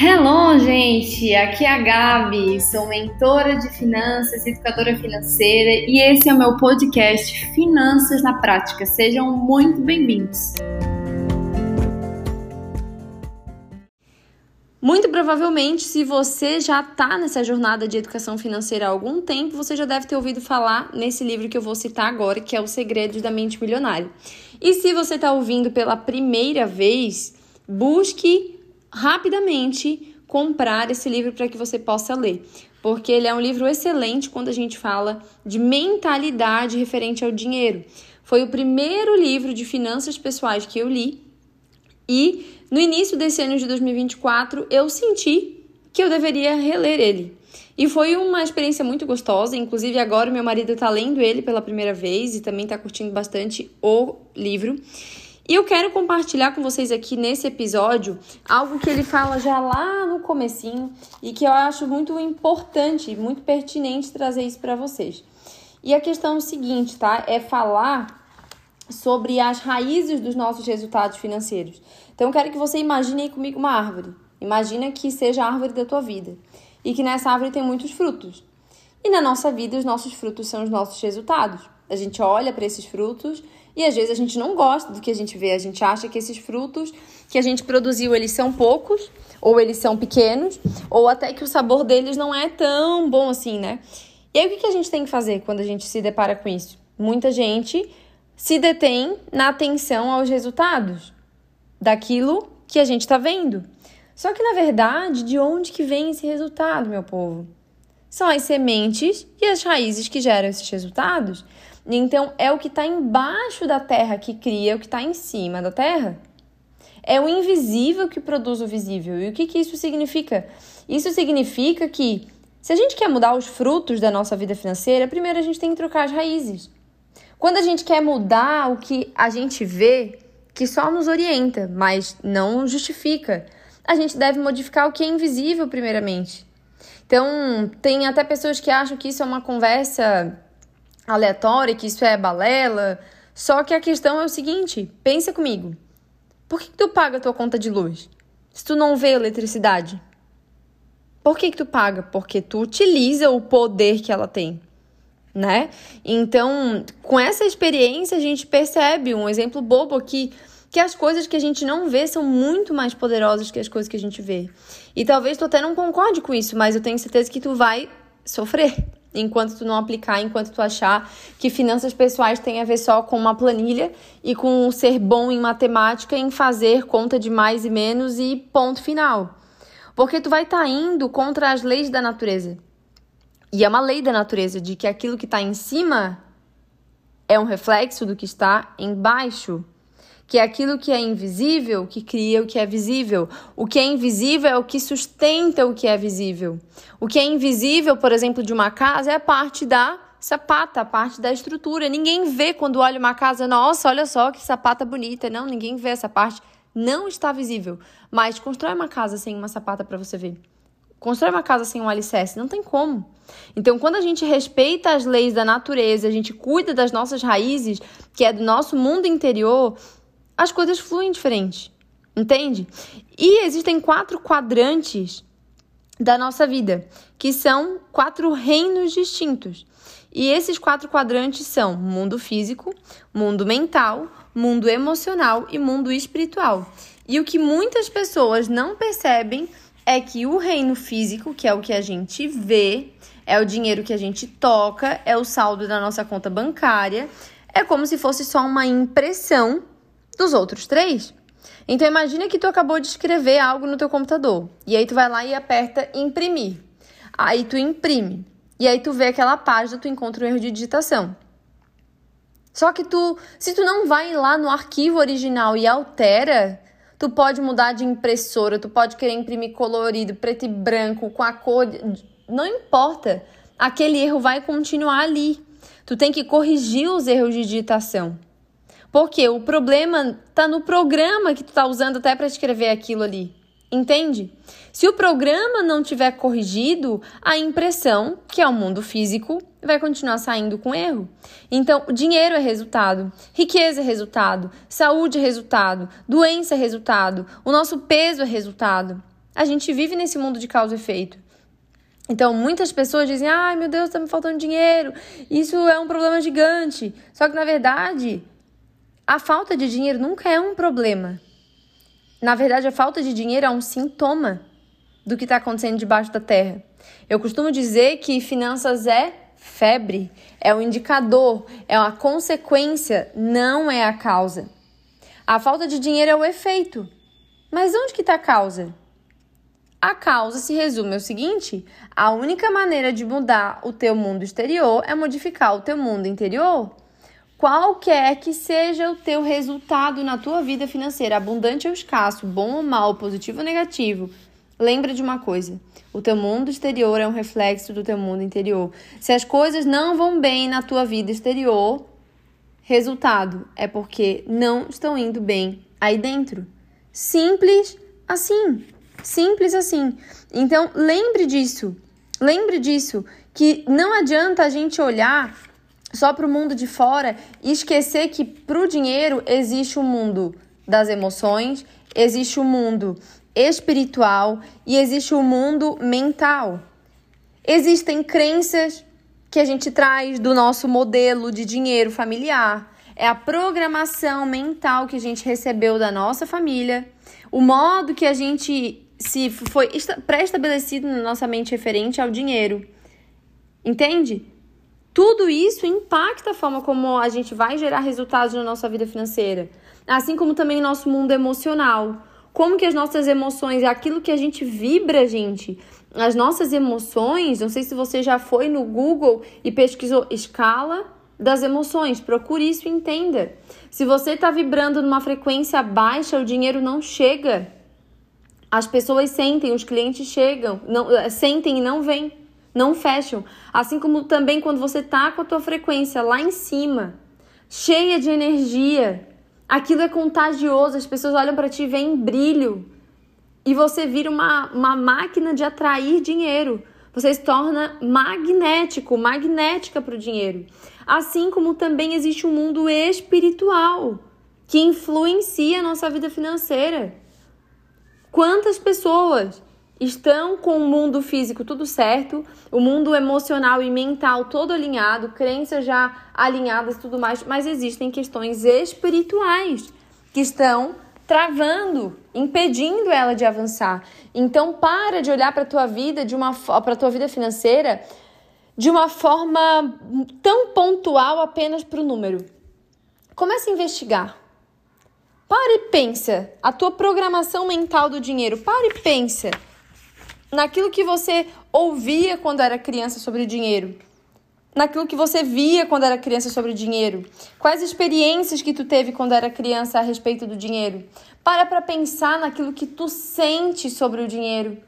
Hello, gente! Aqui é a Gabi, sou mentora de finanças, educadora financeira e esse é o meu podcast Finanças na Prática. Sejam muito bem-vindos! Muito provavelmente, se você já está nessa jornada de educação financeira há algum tempo, você já deve ter ouvido falar nesse livro que eu vou citar agora, que é Os Segredos da Mente Milionária. E se você está ouvindo pela primeira vez, busque rapidamente comprar esse livro para que você possa ler, porque ele é um livro excelente quando a gente fala de mentalidade referente ao dinheiro. Foi o primeiro livro de finanças pessoais que eu li e no início desse ano de 2024 eu senti que eu deveria reler ele. E foi uma experiência muito gostosa, inclusive agora meu marido está lendo ele pela primeira vez e também está curtindo bastante o livro. E eu quero compartilhar com vocês aqui nesse episódio algo que ele fala já lá no comecinho e que eu acho muito importante, muito pertinente trazer isso para vocês. E a questão é o seguinte, tá? É falar sobre as raízes dos nossos resultados financeiros. Então eu quero que você imagine aí comigo uma árvore. Imagina que seja a árvore da tua vida e que nessa árvore tem muitos frutos. E na nossa vida os nossos frutos são os nossos resultados. A gente olha para esses frutos e às vezes a gente não gosta do que a gente vê, a gente acha que esses frutos que a gente produziu, eles são poucos, ou eles são pequenos, ou até que o sabor deles não é tão bom assim, né? E aí o que a gente tem que fazer quando a gente se depara com isso? Muita gente se detém na atenção aos resultados daquilo que a gente está vendo. Só que na verdade, de onde que vem esse resultado, meu povo? São as sementes e as raízes que geram esses resultados. Então, é o que está embaixo da terra que cria o que está em cima da terra. É o invisível que produz o visível. E o que, que isso significa? Isso significa que, se a gente quer mudar os frutos da nossa vida financeira, primeiro a gente tem que trocar as raízes. Quando a gente quer mudar o que a gente vê, que só nos orienta, mas não justifica, a gente deve modificar o que é invisível, primeiramente. Então, tem até pessoas que acham que isso é uma conversa aleatória, que isso é balela. Só que a questão é o seguinte: pensa comigo. Por que, que tu paga a tua conta de luz? Se tu não vê eletricidade? Por que, que tu paga? Porque tu utiliza o poder que ela tem, né? Então, com essa experiência, a gente percebe um exemplo bobo aqui que as coisas que a gente não vê são muito mais poderosas que as coisas que a gente vê. E talvez tu até não concorde com isso, mas eu tenho certeza que tu vai sofrer enquanto tu não aplicar, enquanto tu achar que finanças pessoais tem a ver só com uma planilha e com ser bom em matemática, em fazer conta de mais e menos e ponto final. Porque tu vai estar tá indo contra as leis da natureza. E é uma lei da natureza de que aquilo que está em cima é um reflexo do que está embaixo que é aquilo que é invisível que cria o que é visível. O que é invisível é o que sustenta o que é visível. O que é invisível, por exemplo, de uma casa é a parte da sapata, a parte da estrutura. Ninguém vê quando olha uma casa, nossa, olha só que sapata bonita. Não, ninguém vê essa parte. Não está visível. Mas constrói uma casa sem uma sapata para você ver. Constrói uma casa sem um alicerce, não tem como. Então, quando a gente respeita as leis da natureza, a gente cuida das nossas raízes, que é do nosso mundo interior, as coisas fluem diferente, entende? E existem quatro quadrantes da nossa vida, que são quatro reinos distintos. E esses quatro quadrantes são mundo físico, mundo mental, mundo emocional e mundo espiritual. E o que muitas pessoas não percebem é que o reino físico, que é o que a gente vê, é o dinheiro que a gente toca, é o saldo da nossa conta bancária, é como se fosse só uma impressão dos outros três. Então imagina que tu acabou de escrever algo no teu computador e aí tu vai lá e aperta imprimir. Aí tu imprime. E aí tu vê aquela página, tu encontra um erro de digitação. Só que tu, se tu não vai lá no arquivo original e altera, tu pode mudar de impressora, tu pode querer imprimir colorido, preto e branco, com a cor, não importa. Aquele erro vai continuar ali. Tu tem que corrigir os erros de digitação. Porque o problema está no programa que tu está usando até para escrever aquilo ali. Entende? Se o programa não tiver corrigido, a impressão, que é o mundo físico, vai continuar saindo com erro. Então, dinheiro é resultado, riqueza é resultado, saúde é resultado, doença é resultado, o nosso peso é resultado. A gente vive nesse mundo de causa e efeito. Então, muitas pessoas dizem: ai meu Deus, está me faltando dinheiro, isso é um problema gigante. Só que, na verdade, a falta de dinheiro nunca é um problema. Na verdade, a falta de dinheiro é um sintoma do que está acontecendo debaixo da terra. Eu costumo dizer que finanças é febre, é um indicador, é uma consequência, não é a causa. A falta de dinheiro é o efeito. Mas onde que está a causa? A causa se resume ao seguinte: a única maneira de mudar o teu mundo exterior é modificar o teu mundo interior. Qualquer que seja o teu resultado na tua vida financeira, abundante ou escasso, bom ou mal, positivo ou negativo, lembra de uma coisa: o teu mundo exterior é um reflexo do teu mundo interior. Se as coisas não vão bem na tua vida exterior, resultado é porque não estão indo bem aí dentro. Simples assim. Simples assim. Então, lembre disso. Lembre disso. Que não adianta a gente olhar só para o mundo de fora e esquecer que para o dinheiro existe o um mundo das emoções, existe o um mundo espiritual e existe o um mundo mental. Existem crenças que a gente traz do nosso modelo de dinheiro familiar. É a programação mental que a gente recebeu da nossa família, o modo que a gente se foi pré-estabelecido na nossa mente referente ao dinheiro. Entende? Tudo isso impacta a forma como a gente vai gerar resultados na nossa vida financeira, assim como também nosso mundo emocional. Como que as nossas emoções, aquilo que a gente vibra, gente, as nossas emoções, não sei se você já foi no Google e pesquisou escala das emoções, procure isso e entenda. Se você está vibrando numa frequência baixa, o dinheiro não chega. As pessoas sentem, os clientes chegam, não, eh, sentem e não vêm, não fecham. Assim como também quando você tá com a tua frequência lá em cima, cheia de energia, aquilo é contagioso, as pessoas olham para ti e veem brilho. E você vira uma, uma máquina de atrair dinheiro. Você se torna magnético, magnética para o dinheiro. Assim como também existe um mundo espiritual que influencia a nossa vida financeira. Quantas pessoas estão com o mundo físico tudo certo, o mundo emocional e mental todo alinhado, crenças já alinhadas e tudo mais, mas existem questões espirituais que estão travando, impedindo ela de avançar. Então para de olhar para tua vida de uma para tua vida financeira de uma forma tão pontual apenas para o número. Comece a investigar. Pare e pensa. A tua programação mental do dinheiro. Pare e pensa naquilo que você ouvia quando era criança sobre dinheiro. Naquilo que você via quando era criança sobre dinheiro. Quais experiências que tu teve quando era criança a respeito do dinheiro? Para para pensar naquilo que tu sente sobre o dinheiro.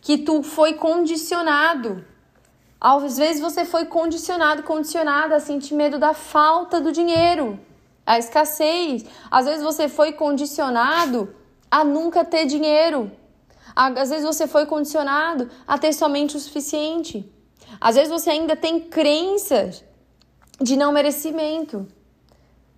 Que tu foi condicionado. Às vezes você foi condicionado, condicionada a sentir medo da falta do dinheiro a escassez. Às vezes você foi condicionado a nunca ter dinheiro. Às vezes você foi condicionado a ter somente o suficiente. Às vezes você ainda tem crenças de não merecimento.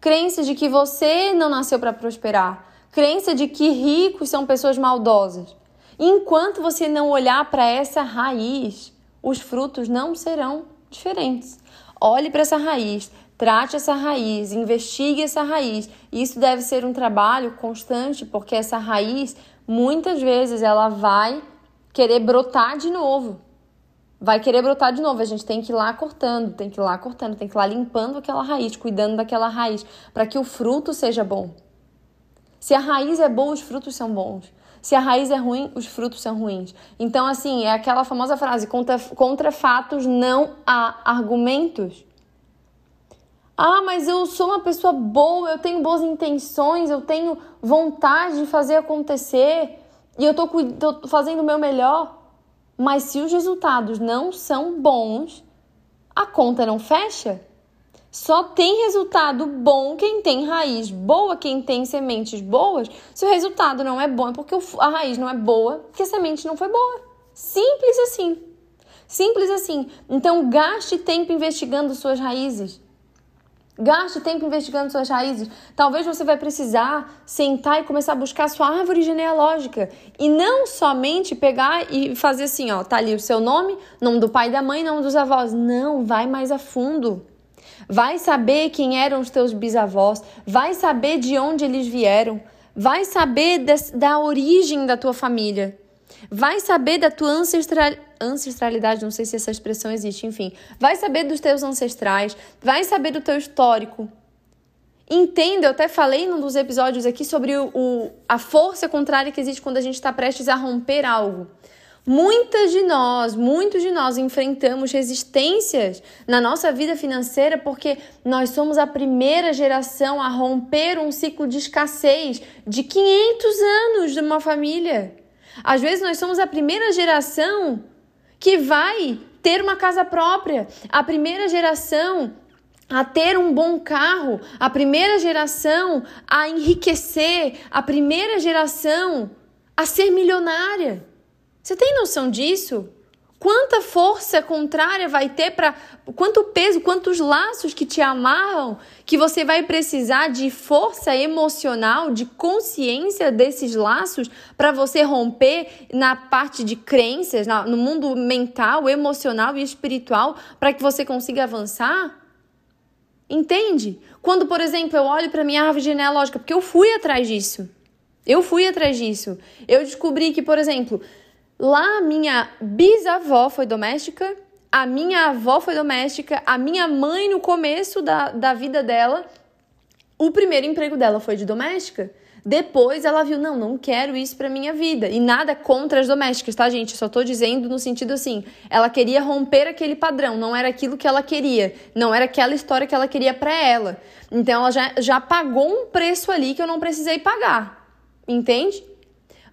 Crença de que você não nasceu para prosperar. Crença de que ricos são pessoas maldosas. Enquanto você não olhar para essa raiz, os frutos não serão diferentes. Olhe para essa raiz, Trate essa raiz, investigue essa raiz. Isso deve ser um trabalho constante, porque essa raiz, muitas vezes, ela vai querer brotar de novo. Vai querer brotar de novo. A gente tem que ir lá cortando, tem que ir lá cortando, tem que ir lá limpando aquela raiz, cuidando daquela raiz, para que o fruto seja bom. Se a raiz é boa, os frutos são bons. Se a raiz é ruim, os frutos são ruins. Então, assim, é aquela famosa frase: contra, contra fatos não há argumentos. Ah, mas eu sou uma pessoa boa, eu tenho boas intenções, eu tenho vontade de fazer acontecer e eu tô, tô fazendo o meu melhor. Mas se os resultados não são bons, a conta não fecha. Só tem resultado bom quem tem raiz boa, quem tem sementes boas. Se o resultado não é bom, é porque a raiz não é boa, porque a semente não foi boa. Simples assim. Simples assim. Então gaste tempo investigando suas raízes. Gaste tempo investigando suas raízes. Talvez você vai precisar sentar e começar a buscar sua árvore genealógica. E não somente pegar e fazer assim, ó, tá ali o seu nome, nome do pai e da mãe, nome dos avós. Não, vai mais a fundo. Vai saber quem eram os teus bisavós, vai saber de onde eles vieram, vai saber da origem da tua família. Vai saber da tua ancestral... ancestralidade, não sei se essa expressão existe, enfim. Vai saber dos teus ancestrais, vai saber do teu histórico. Entenda, eu até falei num dos episódios aqui sobre o, o a força contrária que existe quando a gente está prestes a romper algo. Muitas de nós, muitos de nós enfrentamos resistências na nossa vida financeira porque nós somos a primeira geração a romper um ciclo de escassez de 500 anos de uma família. Às vezes nós somos a primeira geração que vai ter uma casa própria, a primeira geração a ter um bom carro, a primeira geração a enriquecer, a primeira geração a ser milionária. Você tem noção disso? Quanta força contrária vai ter para quanto peso, quantos laços que te amarram, que você vai precisar de força emocional, de consciência desses laços para você romper na parte de crenças, no mundo mental, emocional e espiritual, para que você consiga avançar? Entende? Quando, por exemplo, eu olho para minha árvore genealógica, porque eu fui atrás disso. Eu fui atrás disso. Eu descobri que, por exemplo, Lá, minha bisavó foi doméstica, a minha avó foi doméstica, a minha mãe, no começo da, da vida dela, o primeiro emprego dela foi de doméstica. Depois ela viu, não, não quero isso para minha vida. E nada contra as domésticas, tá, gente? Só tô dizendo no sentido assim, ela queria romper aquele padrão, não era aquilo que ela queria, não era aquela história que ela queria para ela. Então ela já, já pagou um preço ali que eu não precisei pagar. Entende?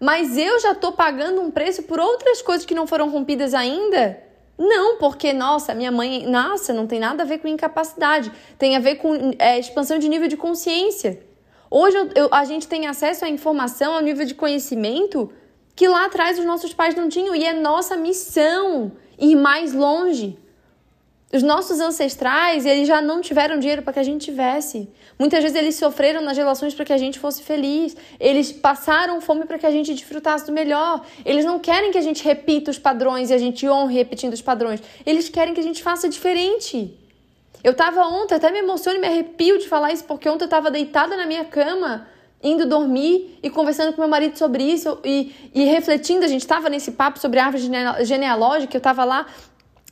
Mas eu já estou pagando um preço por outras coisas que não foram rompidas ainda? Não, porque, nossa, minha mãe, nossa, não tem nada a ver com incapacidade, tem a ver com é, expansão de nível de consciência. Hoje eu, eu, a gente tem acesso à informação, ao nível de conhecimento que lá atrás os nossos pais não tinham, e é nossa missão ir mais longe. Os nossos ancestrais, eles já não tiveram dinheiro para que a gente tivesse. Muitas vezes eles sofreram nas relações para que a gente fosse feliz. Eles passaram fome para que a gente desfrutasse do melhor. Eles não querem que a gente repita os padrões e a gente honre repetindo os padrões. Eles querem que a gente faça diferente. Eu estava ontem, até me emociono e me arrepio de falar isso, porque ontem eu estava deitada na minha cama, indo dormir e conversando com meu marido sobre isso e, e refletindo. A gente estava nesse papo sobre árvore genealógica, eu estava lá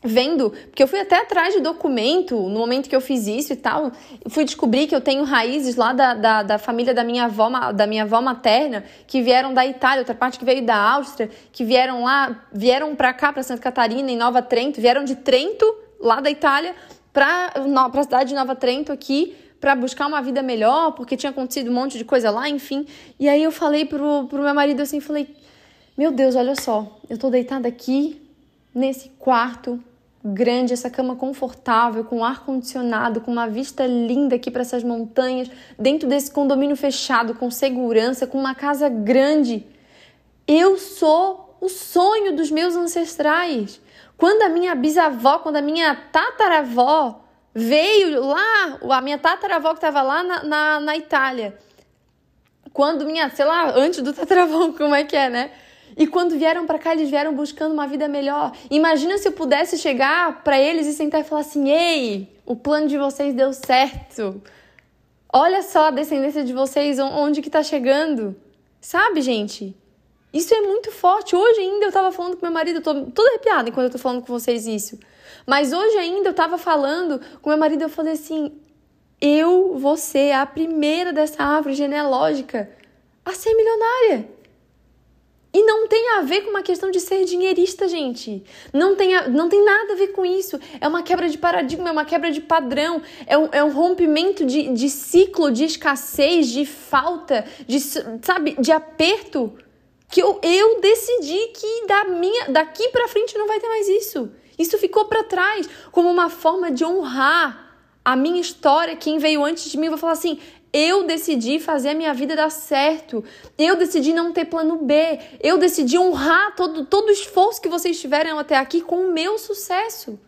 vendo, porque eu fui até atrás de documento no momento que eu fiz isso e tal, fui descobrir que eu tenho raízes lá da, da, da, família da minha avó, da minha avó materna, que vieram da Itália, outra parte que veio da Áustria, que vieram lá, vieram para cá, para Santa Catarina, em Nova Trento, vieram de Trento, lá da Itália, para a cidade de Nova Trento aqui, para buscar uma vida melhor, porque tinha acontecido um monte de coisa lá, enfim. E aí eu falei pro, pro meu marido assim, falei, meu Deus, olha só, eu tô deitada aqui, nesse quarto, grande, essa cama confortável, com ar condicionado, com uma vista linda aqui para essas montanhas, dentro desse condomínio fechado, com segurança, com uma casa grande. Eu sou o sonho dos meus ancestrais. Quando a minha bisavó, quando a minha tataravó veio lá, a minha tataravó que estava lá na, na, na Itália, quando minha, sei lá, antes do tataravó, como é que é, né? E quando vieram para cá, eles vieram buscando uma vida melhor. Imagina se eu pudesse chegar para eles e sentar e falar assim: "Ei, o plano de vocês deu certo. Olha só a descendência de vocês, onde que tá chegando?" Sabe, gente? Isso é muito forte. Hoje ainda eu tava falando com meu marido, eu tô toda arrepiada enquanto eu tô falando com vocês isso. Mas hoje ainda eu tava falando com meu marido, eu falei assim: "Eu vou ser a primeira dessa árvore genealógica a ser milionária." E não tem a ver com uma questão de ser dinheirista, gente. Não tem, a, não tem nada a ver com isso. É uma quebra de paradigma, é uma quebra de padrão, é um, é um rompimento de, de ciclo de escassez, de falta, de, sabe, de aperto. Que eu, eu decidi que da minha, daqui para frente não vai ter mais isso. Isso ficou para trás como uma forma de honrar a minha história. Quem veio antes de mim vai falar assim: eu decidi fazer a minha vida dar certo. Eu decidi não ter plano B. Eu decidi honrar todo, todo o esforço que vocês tiveram até aqui com o meu sucesso.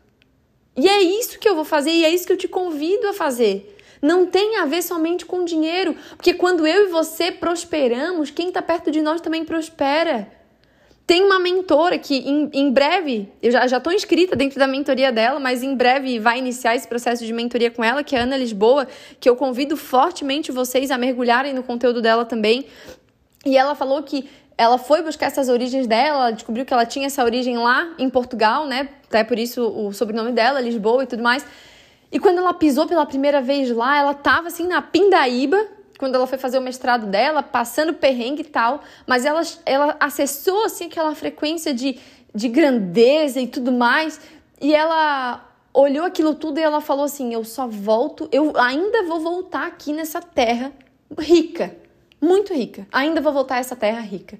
E é isso que eu vou fazer e é isso que eu te convido a fazer. Não tem a ver somente com dinheiro, porque quando eu e você prosperamos, quem está perto de nós também prospera. Tem uma mentora que em, em breve, eu já estou inscrita dentro da mentoria dela, mas em breve vai iniciar esse processo de mentoria com ela, que é a Ana Lisboa, que eu convido fortemente vocês a mergulharem no conteúdo dela também. E ela falou que ela foi buscar essas origens dela, ela descobriu que ela tinha essa origem lá em Portugal, né? Até por isso o sobrenome dela, Lisboa e tudo mais. E quando ela pisou pela primeira vez lá, ela tava assim na pindaíba, quando ela foi fazer o mestrado dela, passando perrengue e tal, mas ela, ela acessou assim aquela frequência de, de grandeza e tudo mais, e ela olhou aquilo tudo e ela falou assim: "Eu só volto, eu ainda vou voltar aqui nessa terra rica, muito rica. Ainda vou voltar a essa terra rica."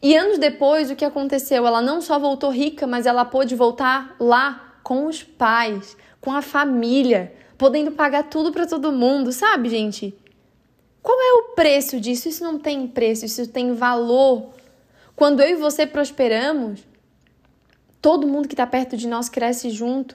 E anos depois, o que aconteceu? Ela não só voltou rica, mas ela pôde voltar lá com os pais, com a família, podendo pagar tudo para todo mundo, sabe, gente? Qual é o preço disso? Isso não tem preço, isso tem valor. Quando eu e você prosperamos, todo mundo que está perto de nós cresce junto.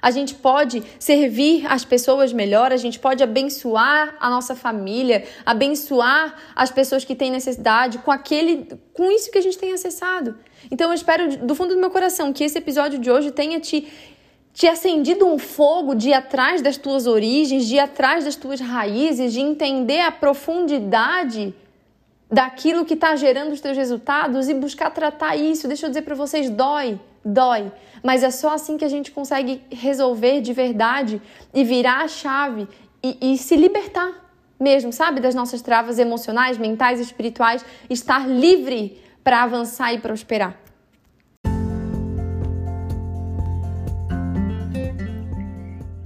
A gente pode servir as pessoas melhor, a gente pode abençoar a nossa família, abençoar as pessoas que têm necessidade com aquele, com isso que a gente tem acessado. Então eu espero do fundo do meu coração que esse episódio de hoje tenha te te acendido um fogo de ir atrás das tuas origens, de ir atrás das tuas raízes, de entender a profundidade daquilo que está gerando os teus resultados e buscar tratar isso. Deixa eu dizer para vocês, dói, dói, mas é só assim que a gente consegue resolver de verdade e virar a chave e, e se libertar mesmo, sabe, das nossas travas emocionais, mentais, espirituais, estar livre para avançar e prosperar.